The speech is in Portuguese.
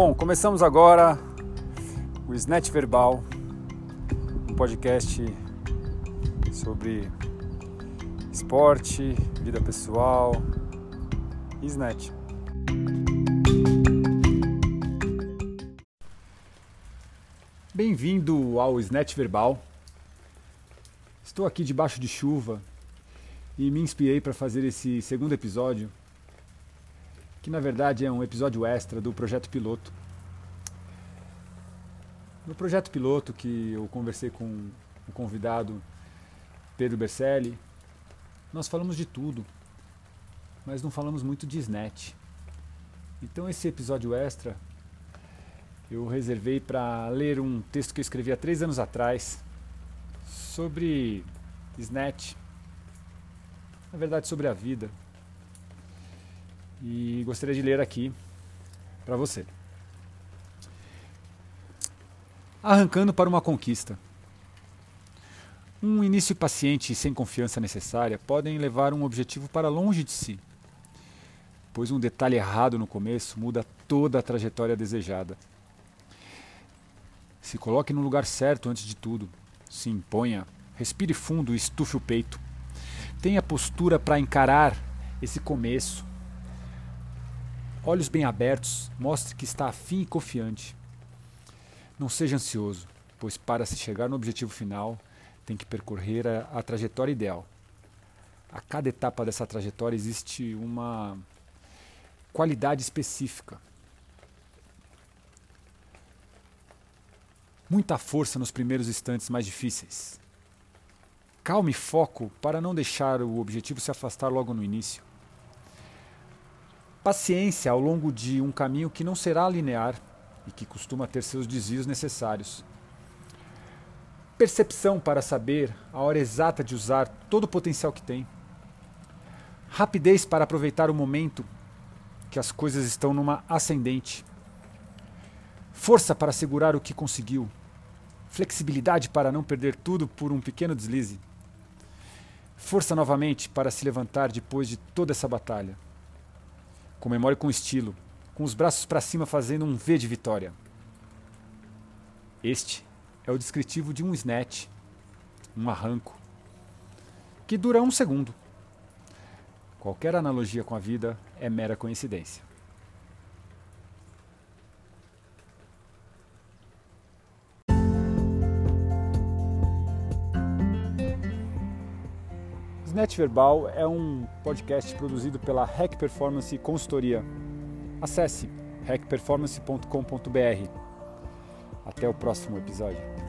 Bom, começamos agora o Snatch Verbal, um podcast sobre esporte, vida pessoal e snatch. Bem-vindo ao Snatch Verbal. Estou aqui debaixo de chuva e me inspirei para fazer esse segundo episódio, que na verdade é um episódio extra do projeto piloto. No projeto piloto que eu conversei com o convidado Pedro Bercelli, nós falamos de tudo, mas não falamos muito de snatch. Então esse episódio extra eu reservei para ler um texto que eu escrevi há três anos atrás sobre Snatch, na verdade sobre a vida. E gostaria de ler aqui para você. Arrancando para uma conquista. Um início paciente e sem confiança necessária podem levar um objetivo para longe de si, pois um detalhe errado no começo muda toda a trajetória desejada. Se coloque no lugar certo antes de tudo. Se imponha. Respire fundo e estufe o peito. Tenha postura para encarar esse começo. Olhos bem abertos, mostre que está afim e confiante. Não seja ansioso, pois para se chegar no objetivo final, tem que percorrer a, a trajetória ideal. A cada etapa dessa trajetória existe uma qualidade específica muita força nos primeiros instantes mais difíceis. Calma e foco para não deixar o objetivo se afastar logo no início. Paciência ao longo de um caminho que não será linear e que costuma ter seus desvios necessários. Percepção para saber a hora exata de usar todo o potencial que tem. Rapidez para aproveitar o momento que as coisas estão numa ascendente. Força para segurar o que conseguiu flexibilidade para não perder tudo por um pequeno deslize, força novamente para se levantar depois de toda essa batalha. Comemore com estilo, com os braços para cima fazendo um V de vitória. Este é o descritivo de um snatch, um arranco, que dura um segundo. Qualquer analogia com a vida é mera coincidência. Snatch Verbal é um podcast produzido pela Hack Performance Consultoria. Acesse hackperformance.com.br. Até o próximo episódio.